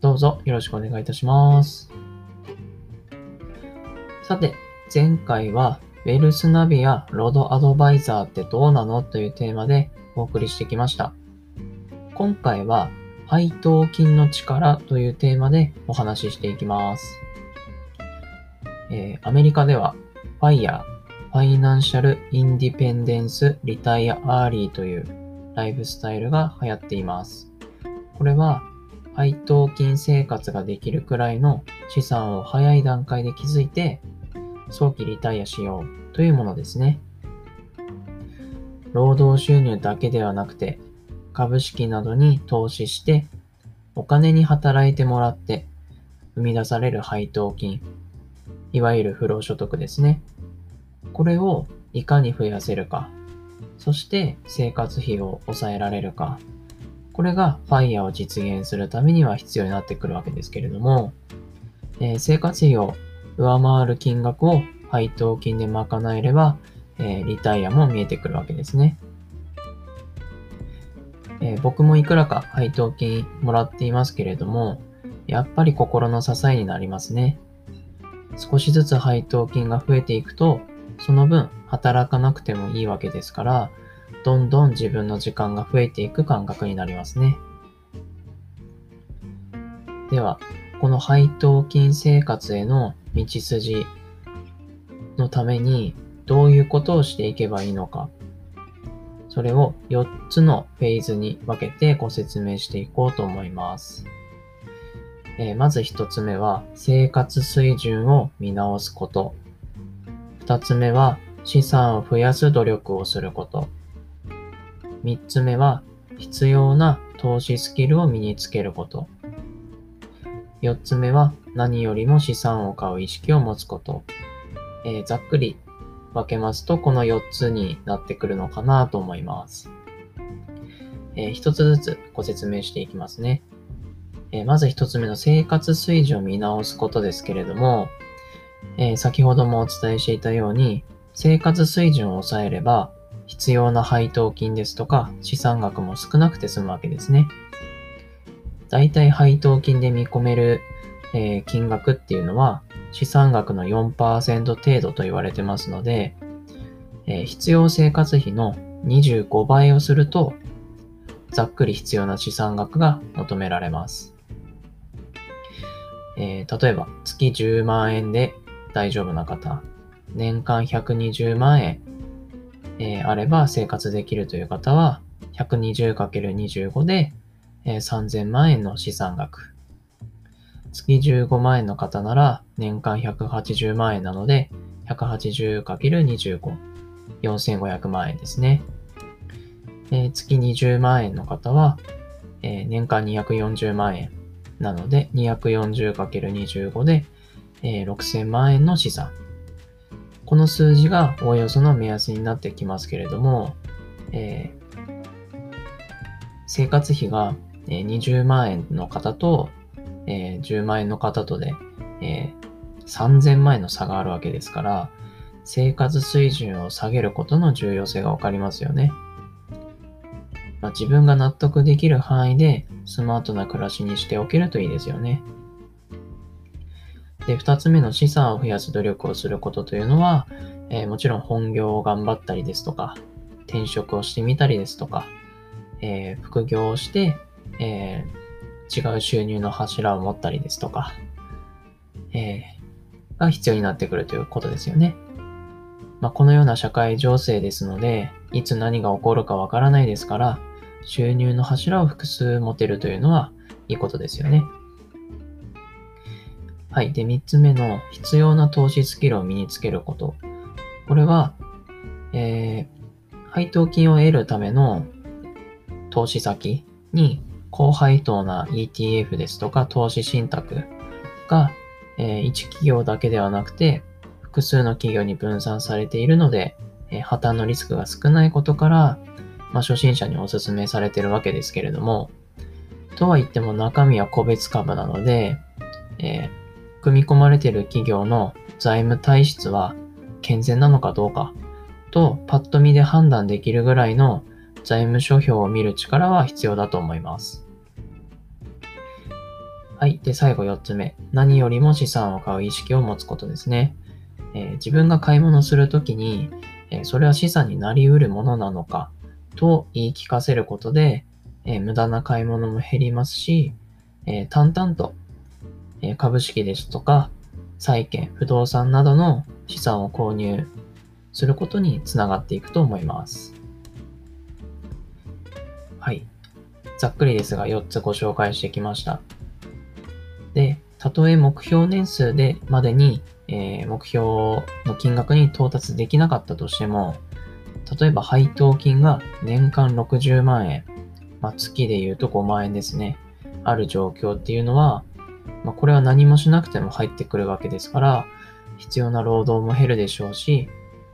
どうぞよろしくお願いいたします。さて、前回は、ウェルスナビやロードアドバイザーってどうなのというテーマでお送りしてきました。今回は、配当金の力というテーマでお話ししていきます。えーアメリカでは、FIRE、 Financial Independence Retire Early というライフスタイルが流行っています。これは、配当金生活ができるくらいの資産を早い段階で築いて、早期リタイアしようというものですね。労働収入だけではなくて、株式などに投資して、お金に働いてもらって、生み出される配当金、いわゆる不労所得ですね。これをいかに増やせるか、そして生活費を抑えられるか、これが FIRE を実現するためには必要になってくるわけですけれども、えー生活費を上回る金額を配当金で賄えれば、えーリタイアも見えてくるわけですね。えー僕もいくらか配当金もらっていますけれども、やっぱり心の支えになりますね。少しずつ配当金が増えていくと、その分働かなくてもいいわけですから、どんどん自分の時間が増えていく感覚になりますね。では、この配当金生活への道筋のためにどういうことをしていけばいいのか、それを4つのフェーズに分けてご説明していこうと思います。えーまず1つ目は生活水準を見直すこと。2つ目は資産を増やす努力をすること。3つ目は必要な投資スキルを身につけること。4つ目は何よりも資産を買う意識を持つこと。えーざっくり分けますとこの4つになってくるのかなと思います。えー一つずつご説明していきますね。えーまず一つ目の生活水準を見直すことですけれども、えー先ほどもお伝えしていたように、生活水準を抑えれば、必要な配当金ですとか資産額も少なくて済むわけですね。だいたい配当金で見込める、えー金額っていうのは資産額の4%程度と言われてますので、えー必要生活費の25倍をすると、ざっくり必要な資産額が求められます。えー例えば、月10万円で大丈夫な方、年間120万円、えーあれば生活できるという方は、120×25 で、えー3000万円の資産額。月15万円の方なら年間180万円なので 180×25、4500万円ですね。えー月20万円の方は、えー年間240万円なので 240×25 で、えー6000万円の資産。この数字がおおよその目安になってきますけれども、えー生活費が20万円の方と、えー10万円の方とで、えー3000万円の差があるわけですから、生活水準を下げることの重要性がわかりますよね。まあ、自分が納得できる範囲でスマートな暮らしにしておけるといいですよね。で、二つ目の資産を増やす努力をすることというのは、えーもちろん本業を頑張ったりですとか、転職をしてみたりですとか、えー副業をして、えー違う収入の柱を持ったりですとか、えが必要になってくるということですよね。まあ、このような社会情勢ですので、いつ何が起こるかわからないですから、収入の柱を複数持てるというのはいいことですよね。はい。で、三つ目の必要な投資スキルを身につけること。これは、えー配当金を得るための投資先に高配当な ETF ですとか投資信託が、えー、1企業だけではなくて複数の企業に分散されているので、えー、破綻のリスクが少ないことから、まあ、初心者にお勧めされているわけですけれども、とは言っても中身は個別株なので、えー、組み込まれている企業の財務体質は健全なのかどうかとパッと見で判断できるぐらいの財務諸表を見る力は必要だと思います。はい。で、最後4つ目。何よりも資産を買う意識を持つことですね。えー、自分が買い物するときに、えー、それは資産になり得るものなのかと言い聞かせることで、えー、無駄な買い物も減りますし、え淡々と、え株式ですとか、債券、不動産などの資産を購入することにつながっていくと思います。はい。ざっくりですが4つご紹介してきました。で、たとえ目標年数でまでに、えー、目標の金額に到達できなかったとしても、例えば配当金が年間60万円、まあ、月で言うと5万円ですね、ある状況っていうのは、まあ、これは何もしなくても入ってくるわけですから、必要な労働も減るでしょうし、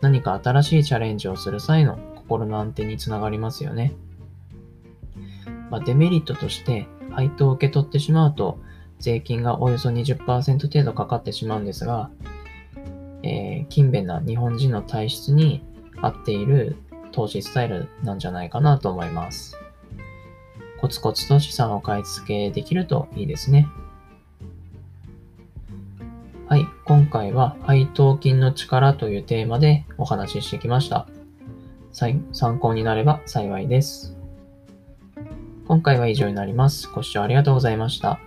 何か新しいチャレンジをする際の心の安定につながりますよね。まあ、デメリットとして配当を受け取ってしまうと税金がおよそ20%程度かかってしまうんですが、えー、勤勉な日本人の体質に合っている投資スタイルなんじゃないかなと思います。コツコツと資産を買い付けできるといいですね。今回は配当金の力というテーマでお話ししてきました。参考になれば幸いです。今回は以上になります。ご視聴ありがとうございました。